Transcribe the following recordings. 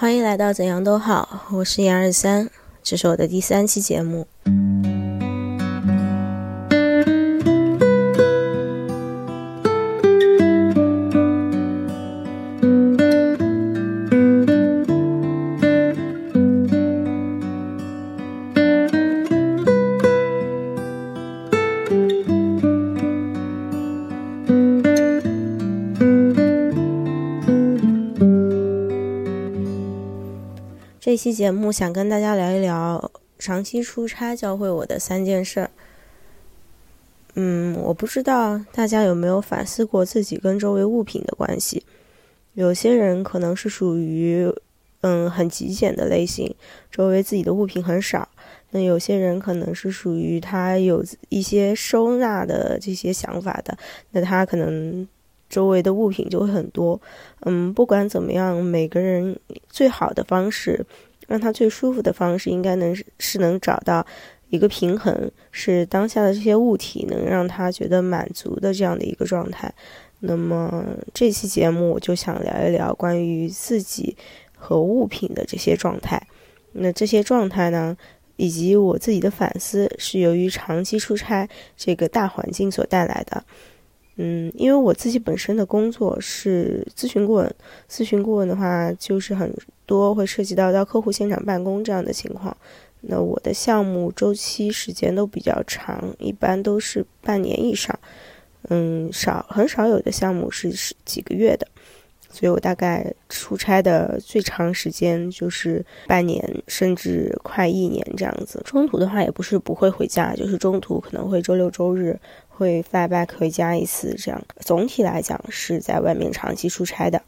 欢迎来到怎样都好，我是杨二三，这是我的第三期节目。期节目想跟大家聊一聊长期出差教会我的三件事。嗯，我不知道大家有没有反思过自己跟周围物品的关系。有些人可能是属于嗯很极简的类型，周围自己的物品很少。那有些人可能是属于他有一些收纳的这些想法的，那他可能。周围的物品就会很多，嗯，不管怎么样，每个人最好的方式，让他最舒服的方式，应该能是能找到一个平衡，是当下的这些物体能让他觉得满足的这样的一个状态。那么这期节目我就想聊一聊关于自己和物品的这些状态。那这些状态呢，以及我自己的反思，是由于长期出差这个大环境所带来的。嗯，因为我自己本身的工作是咨询顾问，咨询顾问的话，就是很多会涉及到到客户现场办公这样的情况。那我的项目周期时间都比较长，一般都是半年以上。嗯，少很少有的项目是是几个月的，所以我大概出差的最长时间就是半年，甚至快一年这样子。中途的话也不是不会回家，就是中途可能会周六周日。会 fly back 回家一次，这样总体来讲是在外面长期出差的，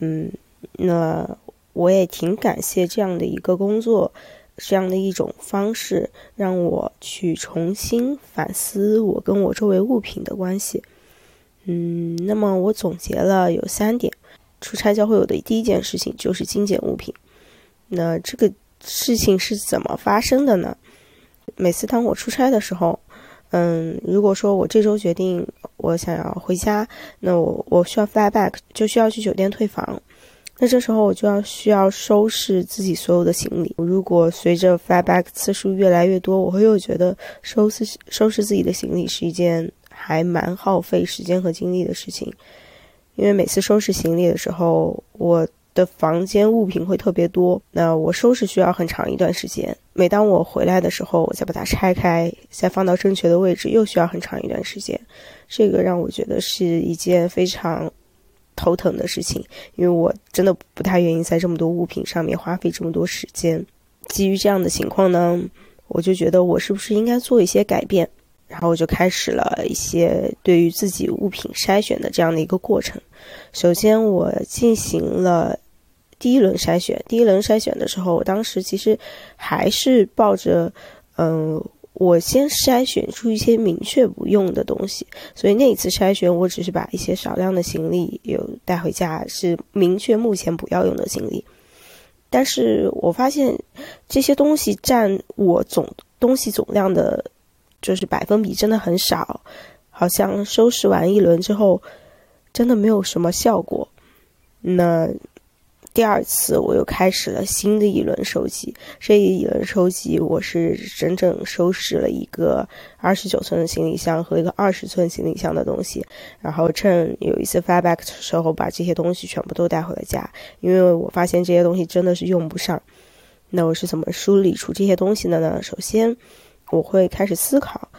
嗯，那我也挺感谢这样的一个工作，这样的一种方式，让我去重新反思我跟我周围物品的关系，嗯，那么我总结了有三点，出差教会我的第一件事情就是精简物品，那这个事情是怎么发生的呢？每次当我出差的时候。嗯，如果说我这周决定我想要回家，那我我需要 fly back，就需要去酒店退房。那这时候我就要需要收拾自己所有的行李。如果随着 fly back 次数越来越多，我会又觉得收拾收拾自己的行李是一件还蛮耗费时间和精力的事情。因为每次收拾行李的时候，我的房间物品会特别多，那我收拾需要很长一段时间。每当我回来的时候，我再把它拆开，再放到正确的位置，又需要很长一段时间。这个让我觉得是一件非常头疼的事情，因为我真的不太愿意在这么多物品上面花费这么多时间。基于这样的情况呢，我就觉得我是不是应该做一些改变？然后我就开始了一些对于自己物品筛选的这样的一个过程。首先，我进行了。第一轮筛选，第一轮筛选的时候，我当时其实还是抱着，嗯，我先筛选出一些明确不用的东西。所以那一次筛选，我只是把一些少量的行李有带回家，是明确目前不要用的行李。但是我发现这些东西占我总东西总量的，就是百分比真的很少，好像收拾完一轮之后，真的没有什么效果。那。第二次，我又开始了新的一轮收集。这一轮收集，我是整整收拾了一个二十九寸的行李箱和一个二十寸行李箱的东西。然后趁有一次 fly back 的时候，把这些东西全部都带回了家。因为我发现这些东西真的是用不上。那我是怎么梳理出这些东西的呢？首先，我会开始思考。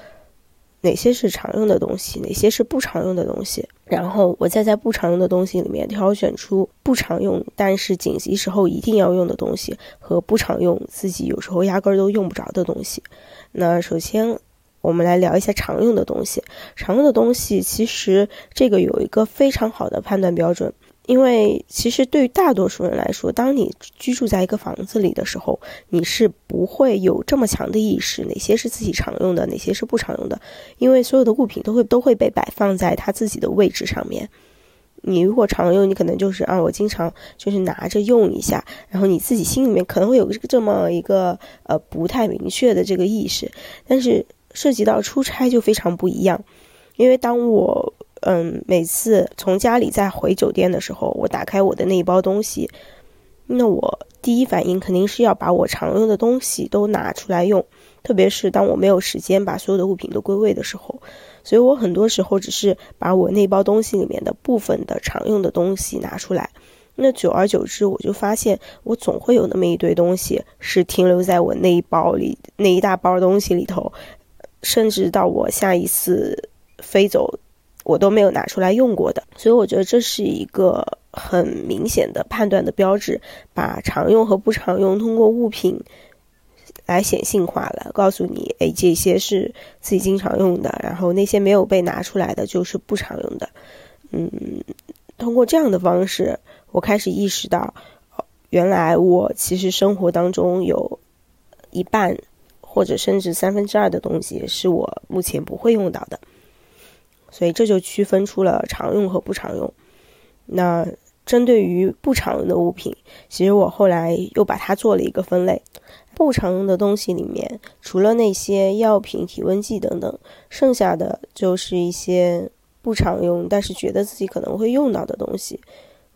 哪些是常用的东西，哪些是不常用的东西，然后我再在不常用的东西里面挑选出不常用但是紧急时候一定要用的东西，和不常用自己有时候压根儿都用不着的东西。那首先，我们来聊一下常用的东西。常用的东西其实这个有一个非常好的判断标准。因为其实对于大多数人来说，当你居住在一个房子里的时候，你是不会有这么强的意识，哪些是自己常用的，哪些是不常用的。因为所有的物品都会都会被摆放在它自己的位置上面。你如果常用，你可能就是啊，我经常就是拿着用一下，然后你自己心里面可能会有这么一个呃不太明确的这个意识。但是涉及到出差就非常不一样，因为当我。嗯，每次从家里再回酒店的时候，我打开我的那一包东西，那我第一反应肯定是要把我常用的东西都拿出来用，特别是当我没有时间把所有的物品都归位的时候。所以我很多时候只是把我那包东西里面的部分的常用的东西拿出来。那久而久之，我就发现我总会有那么一堆东西是停留在我那一包里那一大包东西里头，甚至到我下一次飞走，我都没有拿出来用过的。所以我觉得这是一个很明显的判断的标志，把常用和不常用通过物品来显性化了，告诉你，哎，这些是自己经常用的，然后那些没有被拿出来的就是不常用的。嗯，通过这样的方式。我开始意识到，原来我其实生活当中有一半，或者甚至三分之二的东西是我目前不会用到的，所以这就区分出了常用和不常用。那针对于不常用的物品，其实我后来又把它做了一个分类。不常用的东西里面，除了那些药品、体温计等等，剩下的就是一些不常用，但是觉得自己可能会用到的东西。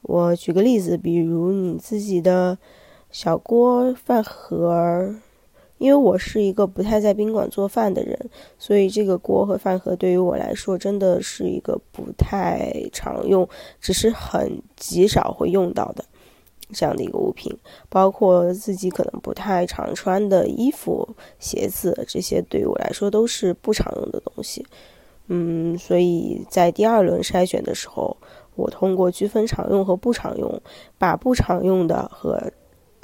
我举个例子，比如你自己的小锅饭盒，因为我是一个不太在宾馆做饭的人，所以这个锅和饭盒对于我来说真的是一个不太常用，只是很极少会用到的这样的一个物品。包括自己可能不太常穿的衣服、鞋子，这些对于我来说都是不常用的东西。嗯，所以在第二轮筛选的时候。我通过区分常用和不常用，把不常用的和，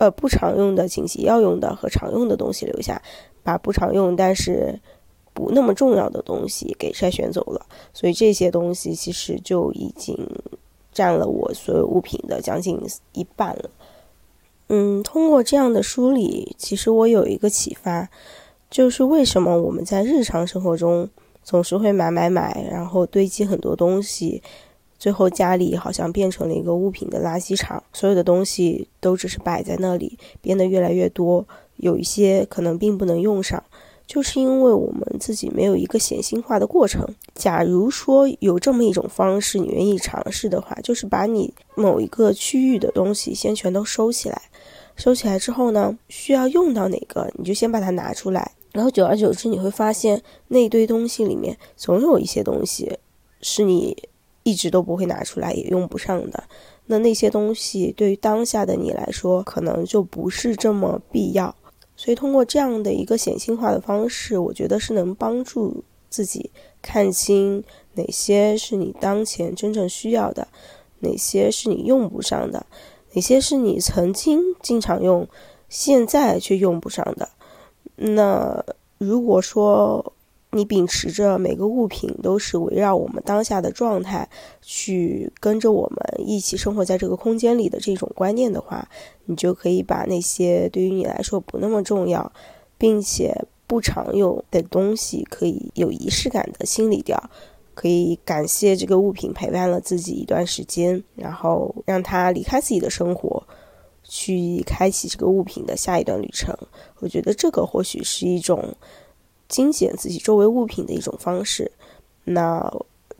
呃不常用的紧急要用的和常用的东西留下，把不常用但是不那么重要的东西给筛选走了。所以这些东西其实就已经占了我所有物品的将近一半了。嗯，通过这样的梳理，其实我有一个启发，就是为什么我们在日常生活中总是会买买买，然后堆积很多东西。最后家里好像变成了一个物品的垃圾场，所有的东西都只是摆在那里，变得越来越多。有一些可能并不能用上，就是因为我们自己没有一个显性化的过程。假如说有这么一种方式，你愿意尝试的话，就是把你某一个区域的东西先全都收起来，收起来之后呢，需要用到哪个，你就先把它拿出来，然后久而久之，你会发现那堆东西里面总有一些东西是你。一直都不会拿出来，也用不上的，那那些东西对于当下的你来说，可能就不是这么必要。所以通过这样的一个显性化的方式，我觉得是能帮助自己看清哪些是你当前真正需要的，哪些是你用不上的，哪些是你曾经经常用，现在却用不上的。那如果说，你秉持着每个物品都是围绕我们当下的状态去跟着我们一起生活在这个空间里的这种观念的话，你就可以把那些对于你来说不那么重要，并且不常用的东西，可以有仪式感的清理掉，可以感谢这个物品陪伴了自己一段时间，然后让它离开自己的生活，去开启这个物品的下一段旅程。我觉得这个或许是一种。精简自己周围物品的一种方式，那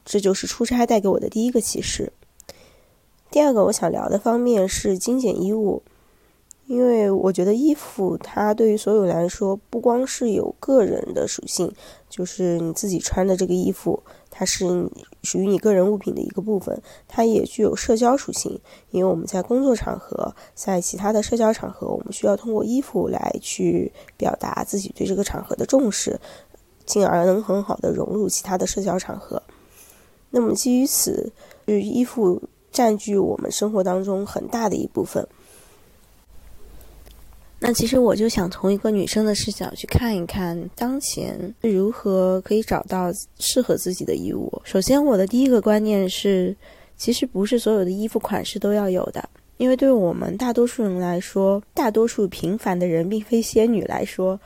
这就是出差带给我的第一个启示。第二个我想聊的方面是精简衣物，因为我觉得衣服它对于所有来说，不光是有个人的属性，就是你自己穿的这个衣服，它是属于你个人物品的一个部分，它也具有社交属性，因为我们在工作场合，在其他的社交场合，我们需要通过衣服来去表达自己对这个场合的重视，进而能很好的融入其他的社交场合。那么基于此，就衣服占据我们生活当中很大的一部分。那其实我就想从一个女生的视角去看一看，当前如何可以找到适合自己的衣物。首先，我的第一个观念是，其实不是所有的衣服款式都要有的，因为对我们大多数人来说，大多数平凡的人并非仙女来说，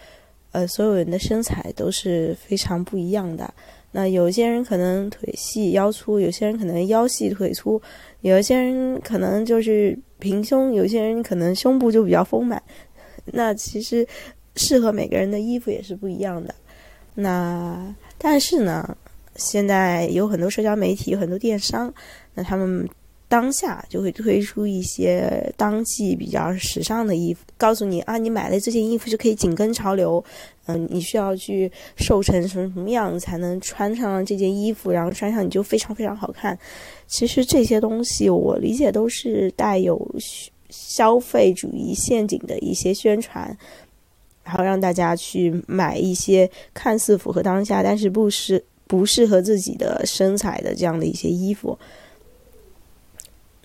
呃，所有人的身材都是非常不一样的。那有些人可能腿细腰粗，有些人可能腰细腿粗，有些人可能就是平胸，有些人可能胸部就比较丰满。那其实适合每个人的衣服也是不一样的。那但是呢，现在有很多社交媒体，很多电商，那他们当下就会推出一些当季比较时尚的衣服，告诉你啊，你买了这件衣服就可以紧跟潮流，嗯，你需要去瘦成什么什么样才能穿上这件衣服，然后穿上你就非常非常好看。其实这些东西我理解都是带有消费主义陷阱的一些宣传，然后让大家去买一些看似符合当下，但是不适不适合自己的身材的这样的一些衣服。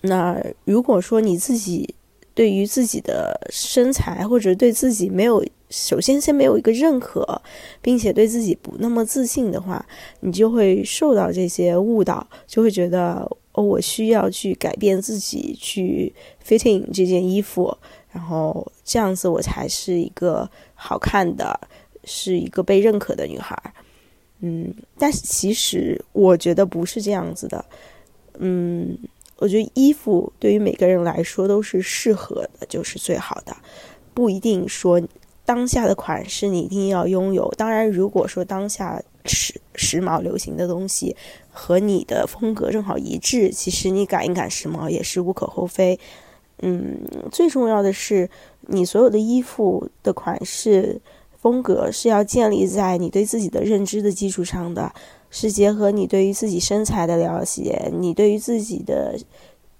那如果说你自己对于自己的身材或者对自己没有，首先先没有一个认可，并且对自己不那么自信的话，你就会受到这些误导，就会觉得哦，我需要去改变自己，去 fitting 这件衣服，然后这样子我才是一个好看的，是一个被认可的女孩。嗯，但是其实我觉得不是这样子的，嗯。我觉得衣服对于每个人来说都是适合的，就是最好的，不一定说当下的款式你一定要拥有。当然，如果说当下时时髦流行的东西和你的风格正好一致，其实你赶一赶时髦也是无可厚非。嗯，最重要的是你所有的衣服的款式风格是要建立在你对自己的认知的基础上的。是结合你对于自己身材的了解，你对于自己的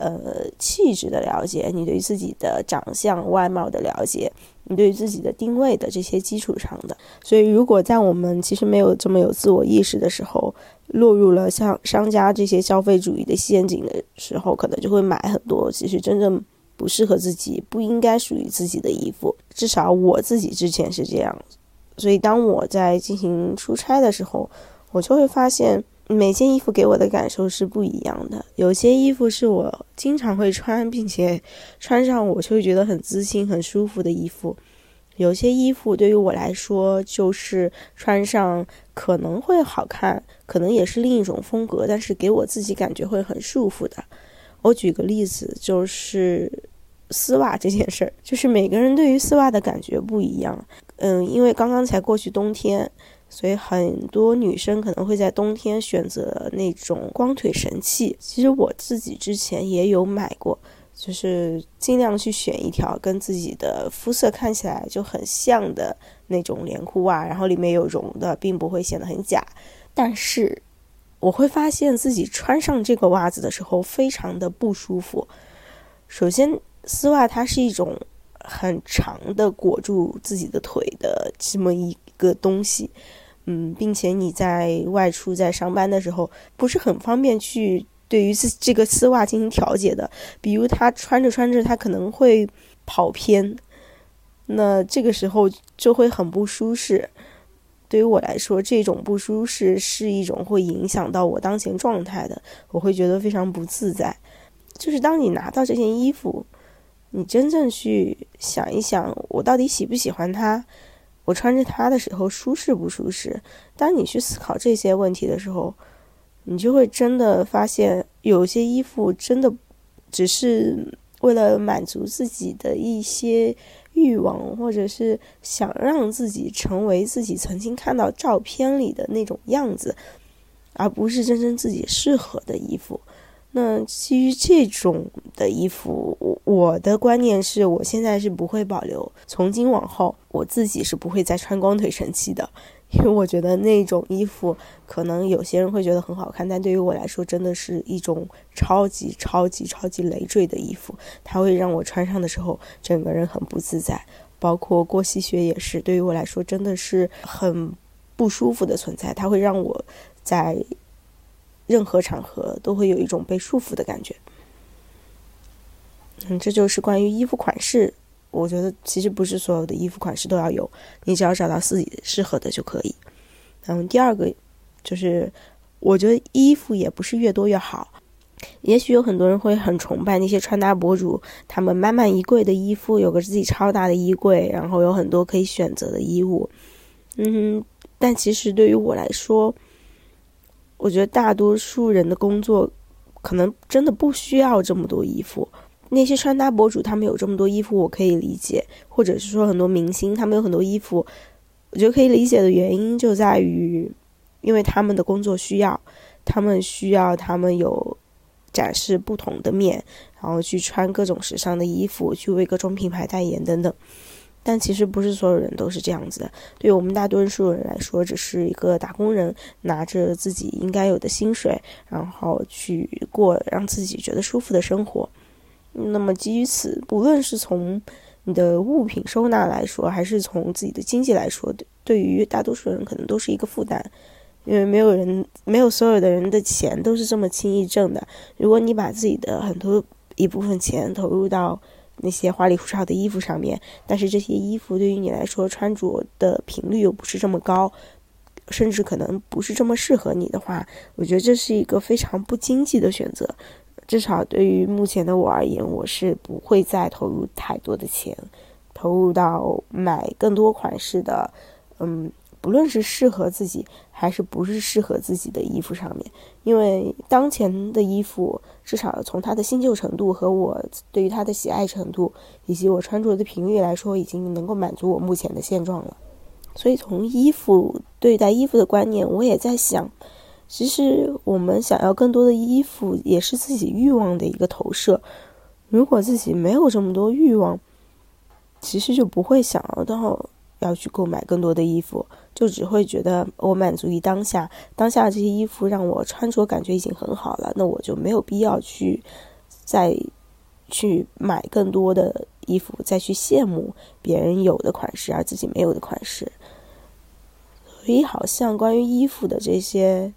呃气质的了解，你对自己的长相外貌的了解，你对自己的定位的这些基础上的。所以，如果在我们其实没有这么有自我意识的时候，落入了像商家这些消费主义的陷阱的时候，可能就会买很多其实真正不适合自己、不应该属于自己的衣服。至少我自己之前是这样。所以，当我在进行出差的时候，我就会发现，每件衣服给我的感受是不一样的。有些衣服是我经常会穿，并且穿上我就会觉得很自信、很舒服的衣服；有些衣服对于我来说，就是穿上可能会好看，可能也是另一种风格，但是给我自己感觉会很束缚的。我举个例子，就是丝袜这件事儿，就是每个人对于丝袜的感觉不一样。嗯，因为刚刚才过去冬天。所以很多女生可能会在冬天选择那种光腿神器。其实我自己之前也有买过，就是尽量去选一条跟自己的肤色看起来就很像的那种连裤袜，然后里面有绒的，并不会显得很假。但是我会发现自己穿上这个袜子的时候非常的不舒服。首先，丝袜它是一种很长的裹住自己的腿的这么一个东西。嗯，并且你在外出在上班的时候，不是很方便去对于这这个丝袜进行调节的。比如他穿着穿着，他可能会跑偏，那这个时候就会很不舒适。对于我来说，这种不舒适是一种会影响到我当前状态的，我会觉得非常不自在。就是当你拿到这件衣服，你真正去想一想，我到底喜不喜欢它？我穿着它的时候舒适不舒适？当你去思考这些问题的时候，你就会真的发现，有些衣服真的只是为了满足自己的一些欲望，或者是想让自己成为自己曾经看到照片里的那种样子，而不是真正自己适合的衣服。那基于这种的衣服，我我的观念是我现在是不会保留。从今往后，我自己是不会再穿光腿神器的，因为我觉得那种衣服可能有些人会觉得很好看，但对于我来说，真的是一种超级超级超级累赘的衣服。它会让我穿上的时候整个人很不自在，包括过膝靴也是，对于我来说真的是很不舒服的存在。它会让我在。任何场合都会有一种被束缚的感觉。嗯，这就是关于衣服款式。我觉得其实不是所有的衣服款式都要有，你只要找到自己适合的就可以。嗯，第二个就是，我觉得衣服也不是越多越好。也许有很多人会很崇拜那些穿搭博主，他们满满衣柜的衣服，有个自己超大的衣柜，然后有很多可以选择的衣物。嗯，但其实对于我来说，我觉得大多数人的工作，可能真的不需要这么多衣服。那些穿搭博主他们有这么多衣服，我可以理解；或者是说很多明星他们有很多衣服，我觉得可以理解的原因就在于，因为他们的工作需要，他们需要他们有展示不同的面，然后去穿各种时尚的衣服，去为各种品牌代言等等。但其实不是所有人都是这样子的。对于我们大多数人来说，只是一个打工人，拿着自己应该有的薪水，然后去过让自己觉得舒服的生活。那么基于此，无论是从你的物品收纳来说，还是从自己的经济来说，对于大多数人可能都是一个负担，因为没有人，没有所有的人的钱都是这么轻易挣的。如果你把自己的很多一部分钱投入到那些花里胡哨的衣服上面，但是这些衣服对于你来说穿着的频率又不是这么高，甚至可能不是这么适合你的话，我觉得这是一个非常不经济的选择。至少对于目前的我而言，我是不会再投入太多的钱，投入到买更多款式的，嗯。不论是适合自己还是不是适合自己的衣服上面，因为当前的衣服至少从它的新旧程度和我对于它的喜爱程度，以及我穿着的频率来说，已经能够满足我目前的现状了。所以从衣服对待衣服的观念，我也在想，其实我们想要更多的衣服，也是自己欲望的一个投射。如果自己没有这么多欲望，其实就不会想要到要去购买更多的衣服。就只会觉得我满足于当下，当下这些衣服让我穿着感觉已经很好了，那我就没有必要去再去买更多的衣服，再去羡慕别人有的款式而自己没有的款式。所以，好像关于衣服的这些，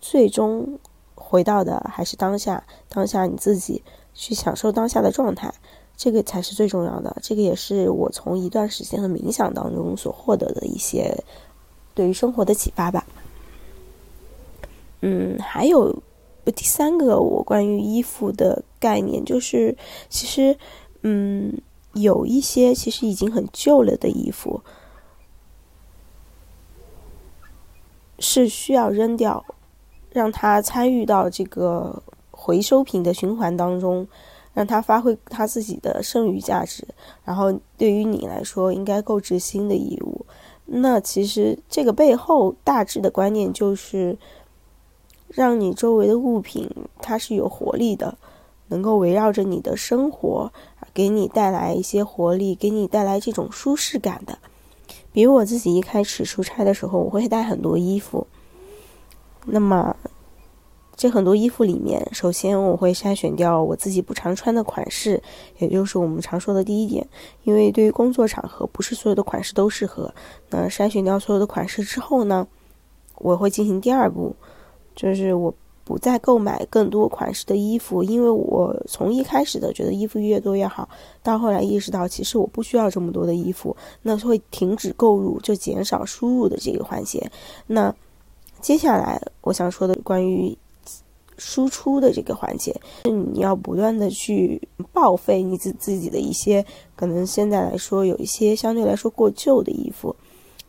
最终回到的还是当下，当下你自己去享受当下的状态，这个才是最重要的。这个也是我从一段时间的冥想当中所获得的一些。对于生活的启发吧。嗯，还有第三个我关于衣服的概念，就是其实，嗯，有一些其实已经很旧了的衣服，是需要扔掉，让它参与到这个回收品的循环当中，让他发挥他自己的剩余价值。然后对于你来说，应该购置新的衣物。那其实这个背后大致的观念就是，让你周围的物品它是有活力的，能够围绕着你的生活，给你带来一些活力，给你带来这种舒适感的。比如我自己一开始出差的时候，我会带很多衣服，那么。这很多衣服里面，首先我会筛选掉我自己不常穿的款式，也就是我们常说的第一点。因为对于工作场合，不是所有的款式都适合。那筛选掉所有的款式之后呢，我会进行第二步，就是我不再购买更多款式的衣服，因为我从一开始的觉得衣服越多越好，到后来意识到其实我不需要这么多的衣服，那会停止购入，就减少输入的这个环节。那接下来我想说的关于。输出的这个环节，是你要不断的去报废你自自己的一些可能现在来说有一些相对来说过旧的衣服，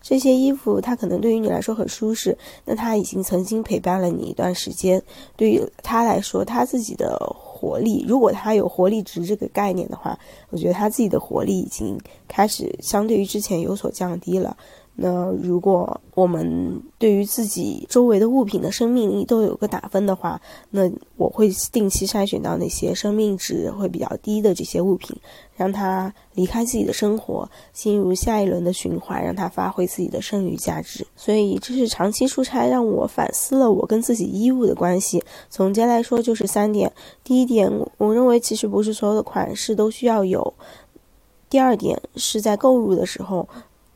这些衣服它可能对于你来说很舒适，那它已经曾经陪伴了你一段时间，对于他来说，他自己的活力，如果他有活力值这个概念的话，我觉得他自己的活力已经开始相对于之前有所降低了。那如果我们对于自己周围的物品的生命力都有个打分的话，那我会定期筛选到那些生命值会比较低的这些物品，让它离开自己的生活，进入下一轮的循环，让它发挥自己的剩余价值。所以，这是长期出差让我反思了我跟自己衣物的关系。总结来说，就是三点：第一点，我认为其实不是所有的款式都需要有；第二点，是在购入的时候。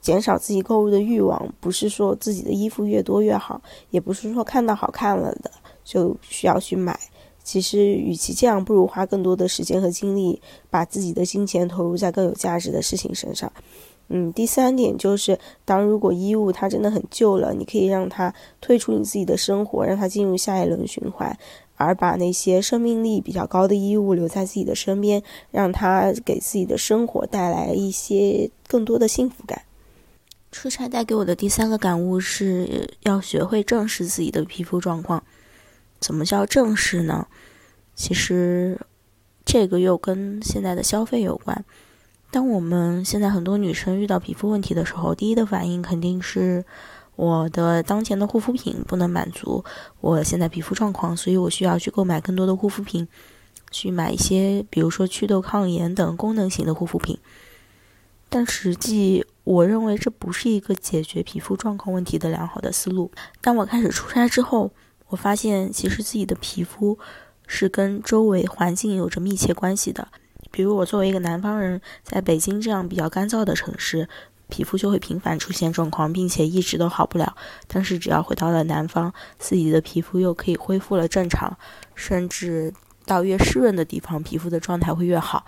减少自己购物的欲望，不是说自己的衣服越多越好，也不是说看到好看了的就需要去买。其实，与其这样，不如花更多的时间和精力，把自己的金钱投入在更有价值的事情身上。嗯，第三点就是，当如果衣物它真的很旧了，你可以让它退出你自己的生活，让它进入下一轮循环，而把那些生命力比较高的衣物留在自己的身边，让它给自己的生活带来一些更多的幸福感。出差带给我的第三个感悟是要学会正视自己的皮肤状况。怎么叫正视呢？其实这个又跟现在的消费有关。当我们现在很多女生遇到皮肤问题的时候，第一的反应肯定是我的当前的护肤品不能满足我现在皮肤状况，所以我需要去购买更多的护肤品，去买一些比如说祛痘、抗炎等功能型的护肤品。但实际，我认为这不是一个解决皮肤状况问题的良好的思路。当我开始出差之后，我发现其实自己的皮肤是跟周围环境有着密切关系的。比如我作为一个南方人，在北京这样比较干燥的城市，皮肤就会频繁出现状况，并且一直都好不了。但是只要回到了南方，自己的皮肤又可以恢复了正常，甚至到越湿润的地方，皮肤的状态会越好。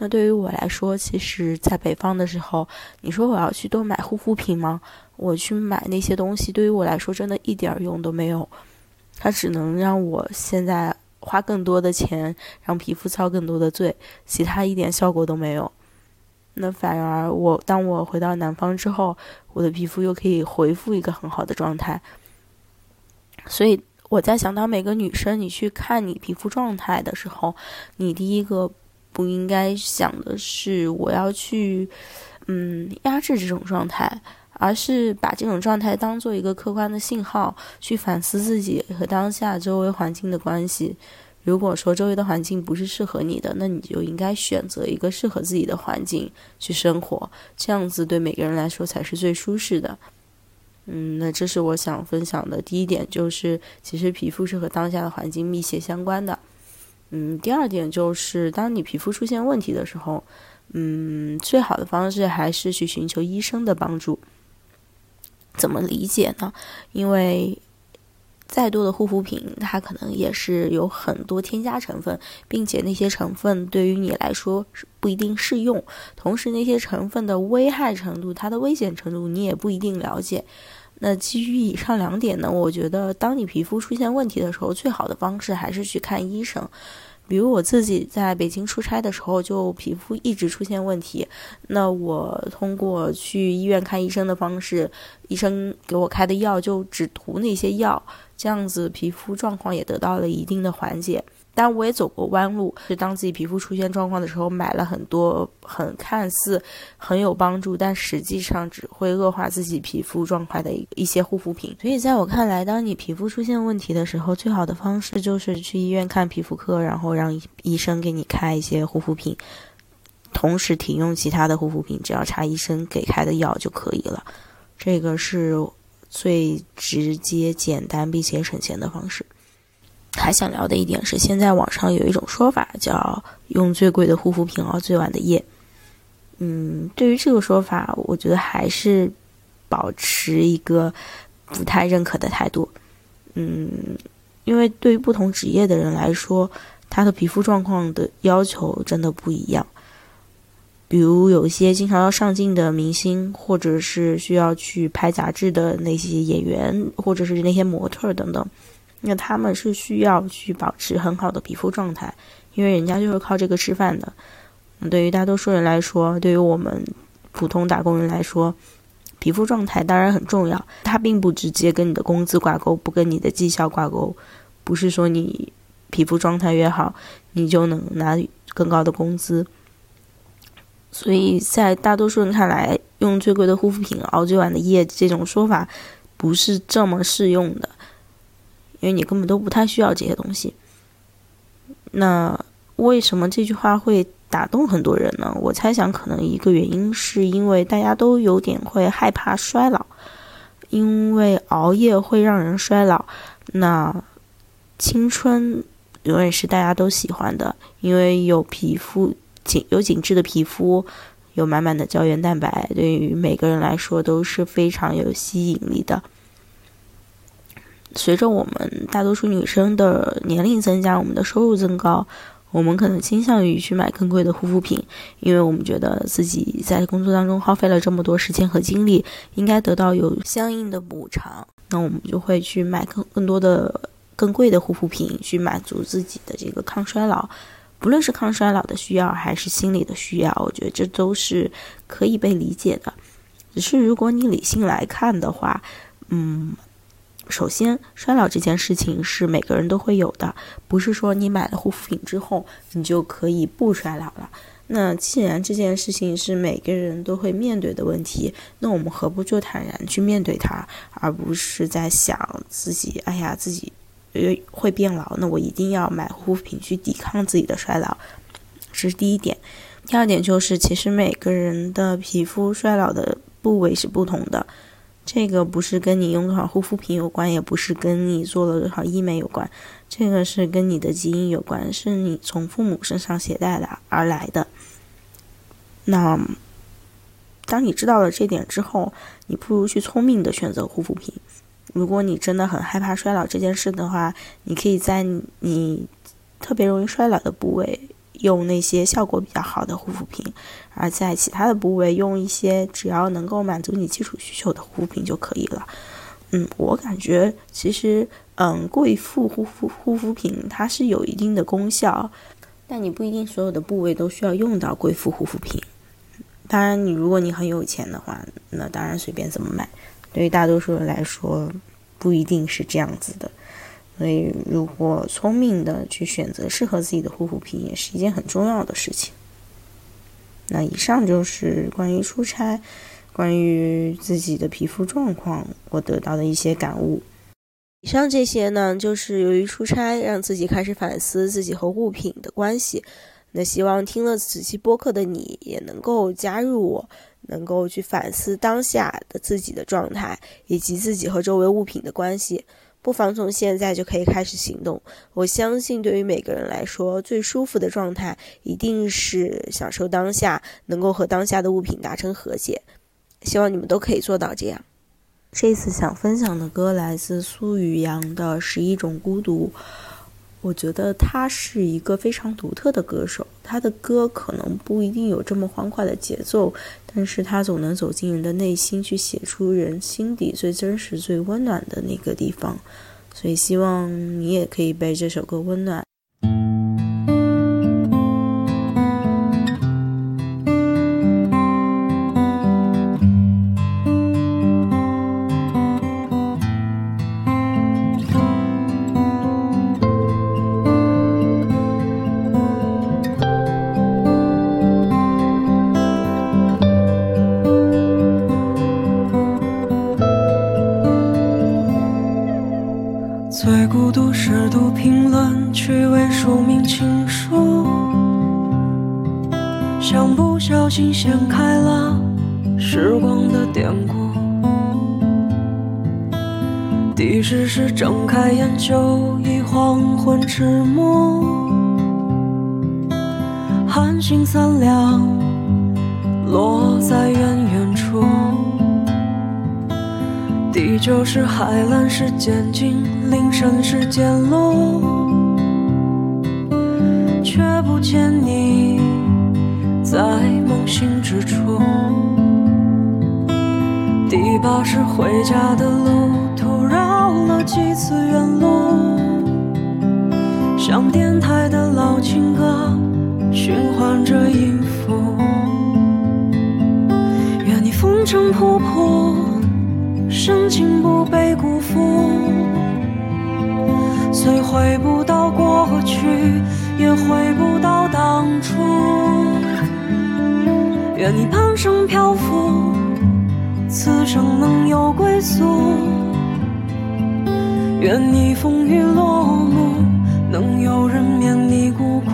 那对于我来说，其实，在北方的时候，你说我要去多买护肤品吗？我去买那些东西，对于我来说，真的一点用都没有。它只能让我现在花更多的钱，让皮肤遭更多的罪，其他一点效果都没有。那反而我，当我回到南方之后，我的皮肤又可以恢复一个很好的状态。所以我在想，当每个女生你去看你皮肤状态的时候，你第一个。不应该想的是我要去，嗯，压制这种状态，而是把这种状态当做一个客观的信号，去反思自己和当下周围环境的关系。如果说周围的环境不是适合你的，那你就应该选择一个适合自己的环境去生活，这样子对每个人来说才是最舒适的。嗯，那这是我想分享的第一点，就是其实皮肤是和当下的环境密切相关的。嗯，第二点就是，当你皮肤出现问题的时候，嗯，最好的方式还是去寻求医生的帮助。怎么理解呢？因为再多的护肤品，它可能也是有很多添加成分，并且那些成分对于你来说是不一定适用。同时，那些成分的危害程度、它的危险程度，你也不一定了解。那基于以上两点呢，我觉得当你皮肤出现问题的时候，最好的方式还是去看医生。比如我自己在北京出差的时候，就皮肤一直出现问题。那我通过去医院看医生的方式，医生给我开的药就只涂那些药，这样子皮肤状况也得到了一定的缓解。但我也走过弯路，是当自己皮肤出现状况的时候，买了很多很看似很有帮助，但实际上只会恶化自己皮肤状况的一一些护肤品。所以在我看来，当你皮肤出现问题的时候，最好的方式就是去医院看皮肤科，然后让医生给你开一些护肤品，同时停用其他的护肤品，只要查医生给开的药就可以了。这个是最直接、简单并且省钱的方式。还想聊的一点是，现在网上有一种说法叫“用最贵的护肤品熬最晚的夜”。嗯，对于这个说法，我觉得还是保持一个不太认可的态度。嗯，因为对于不同职业的人来说，他的皮肤状况的要求真的不一样。比如有一些经常要上镜的明星，或者是需要去拍杂志的那些演员，或者是那些模特等等。那他们是需要去保持很好的皮肤状态，因为人家就是靠这个吃饭的。对于大多数人来说，对于我们普通打工人来说，皮肤状态当然很重要。它并不直接跟你的工资挂钩，不跟你的绩效挂钩。不是说你皮肤状态越好，你就能拿更高的工资。所以在大多数人看来，用最贵的护肤品熬最晚的夜这种说法，不是这么适用的。因为你根本都不太需要这些东西，那为什么这句话会打动很多人呢？我猜想，可能一个原因是因为大家都有点会害怕衰老，因为熬夜会让人衰老。那青春永远是大家都喜欢的，因为有皮肤紧有紧致的皮肤，有满满的胶原蛋白，对于每个人来说都是非常有吸引力的。随着我们大多数女生的年龄增加，我们的收入增高，我们可能倾向于去买更贵的护肤品，因为我们觉得自己在工作当中耗费了这么多时间和精力，应该得到有相应的补偿。那我们就会去买更更多的更贵的护肤品，去满足自己的这个抗衰老，不论是抗衰老的需要还是心理的需要，我觉得这都是可以被理解的。只是如果你理性来看的话，嗯。首先，衰老这件事情是每个人都会有的，不是说你买了护肤品之后你就可以不衰老了。那既然这件事情是每个人都会面对的问题，那我们何不就坦然去面对它，而不是在想自己，哎呀，自己呃会变老，那我一定要买护肤品去抵抗自己的衰老，这是第一点。第二点就是，其实每个人的皮肤衰老的部位是不同的，这个不是跟你用多少护肤品有关，也不是跟你做了多少医美有关，这个是跟你的基因有关，是你从父母身上携带的而来的。那，当你知道了这点之后，你不如去聪明的选择护肤品。如果你真的很害怕衰老这件事的话，你可以在你特别容易衰老的部位用那些效果比较好的护肤品，而在其他的部位用一些只要能够满足你基础需求的护肤品就可以了。嗯，我感觉其实，嗯，贵妇护肤护肤品它是有一定的功效，但你不一定所有的部位都需要用到贵妇护肤品。当然，你如果你很有钱的话，那当然随便怎么买。对于大多数人来说，不一定是这样子的。所以，如果聪明的去选择适合自己的护肤品，也是一件很重要的事情。那以上就是关于出差、关于自己的皮肤状况我得到的一些感悟。以上这些呢，就是由于出差让自己开始反思自己和物品的关系。那希望听了此期播客的你也能够加入我，能够去反思当下的自己的状态，以及自己和周围物品的关系。不妨从现在就可以开始行动。我相信，对于每个人来说，最舒服的状态一定是享受当下，能够和当下的物品达成和解。希望你们都可以做到这样。这次想分享的歌来自苏宇阳的《十一种孤独》。我觉得他是一个非常独特的歌手，他的歌可能不一定有这么欢快的节奏，但是他总能走进人的内心，去写出人心底最真实、最温暖的那个地方，所以希望你也可以被这首歌温暖。开眼就已黄昏迟暮，寒星三两落在远远处，地久是海蓝是渐近，林深是渐露，却不见你。在梦醒之处，第八是回家的路，几次远路，像电台的老情歌，循环着音符。愿你风尘仆仆，深情不被辜负，虽回不到过去，也回不到当初。愿你半生漂浮，此生能有归宿。愿你风雨落幕，能有人免你孤苦。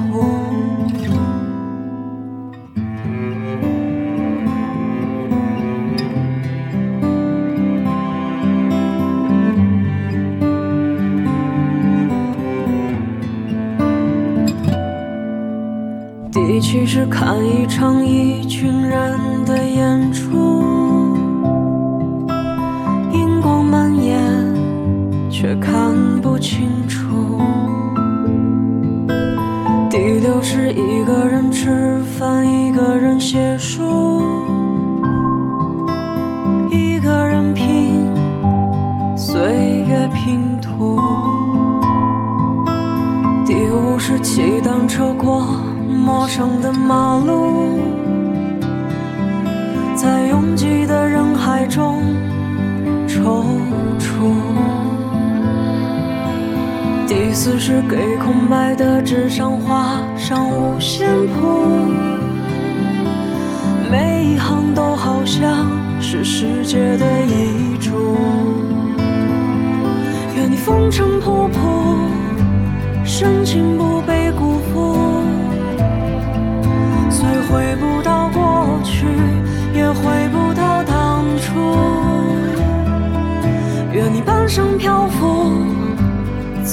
第七是看一场一群人的演出，不清楚。第六是一个人吃饭，一个人写书，一个人拼岁月拼图。第五是骑单车过。陌生的马路，在拥挤的人海中踌第四是给空白的纸上画上五线谱，每一行都好像是世界的遗嘱。愿你风尘仆仆，深情不被辜负。虽回不到过去，也回不到当初。愿你半生漂浮，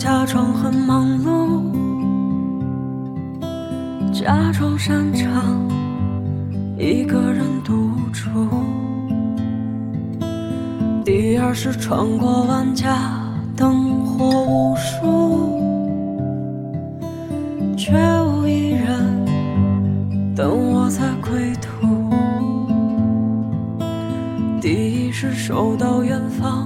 假装很忙碌，假装擅长一个人独处。第二是穿过万家灯火无数，却无一人等我在归途。第一是收到远方